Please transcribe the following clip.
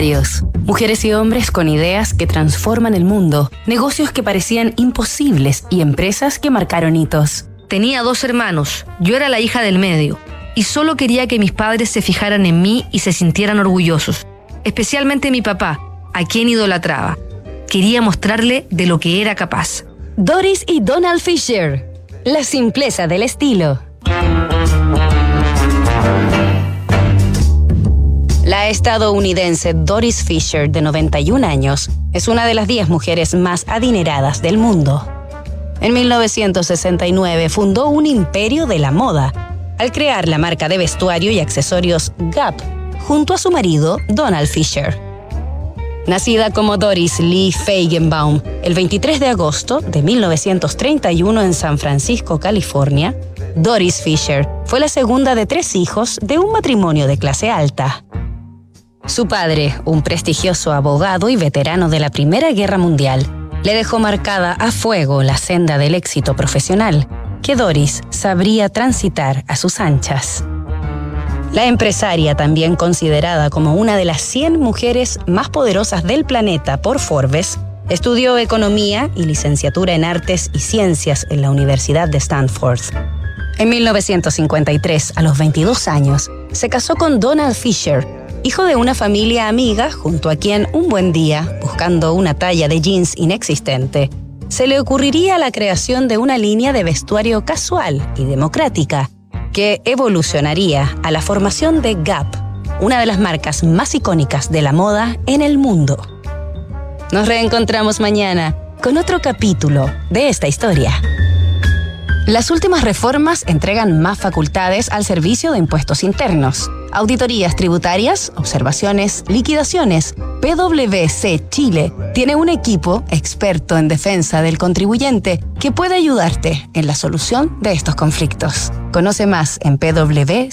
Visionarios. Mujeres y hombres con ideas que transforman el mundo, negocios que parecían imposibles y empresas que marcaron hitos. Tenía dos hermanos, yo era la hija del medio, y solo quería que mis padres se fijaran en mí y se sintieran orgullosos, especialmente mi papá, a quien idolatraba. Quería mostrarle de lo que era capaz. Doris y Donald Fisher. La simpleza del estilo. Estadounidense Doris Fisher, de 91 años, es una de las 10 mujeres más adineradas del mundo. En 1969 fundó un imperio de la moda al crear la marca de vestuario y accesorios Gap junto a su marido Donald Fisher. Nacida como Doris Lee Feigenbaum el 23 de agosto de 1931 en San Francisco, California, Doris Fisher fue la segunda de tres hijos de un matrimonio de clase alta. Su padre, un prestigioso abogado y veterano de la Primera Guerra Mundial, le dejó marcada a fuego la senda del éxito profesional que Doris sabría transitar a sus anchas. La empresaria, también considerada como una de las 100 mujeres más poderosas del planeta por Forbes, estudió economía y licenciatura en artes y ciencias en la Universidad de Stanford. En 1953, a los 22 años, se casó con Donald Fisher, hijo de una familia amiga junto a quien un buen día, buscando una talla de jeans inexistente, se le ocurriría la creación de una línea de vestuario casual y democrática que evolucionaría a la formación de Gap, una de las marcas más icónicas de la moda en el mundo. Nos reencontramos mañana con otro capítulo de esta historia. Las últimas reformas entregan más facultades al Servicio de Impuestos Internos. Auditorías tributarias, observaciones, liquidaciones. PwC Chile tiene un equipo experto en defensa del contribuyente que puede ayudarte en la solución de estos conflictos. Conoce más en pwc.cl.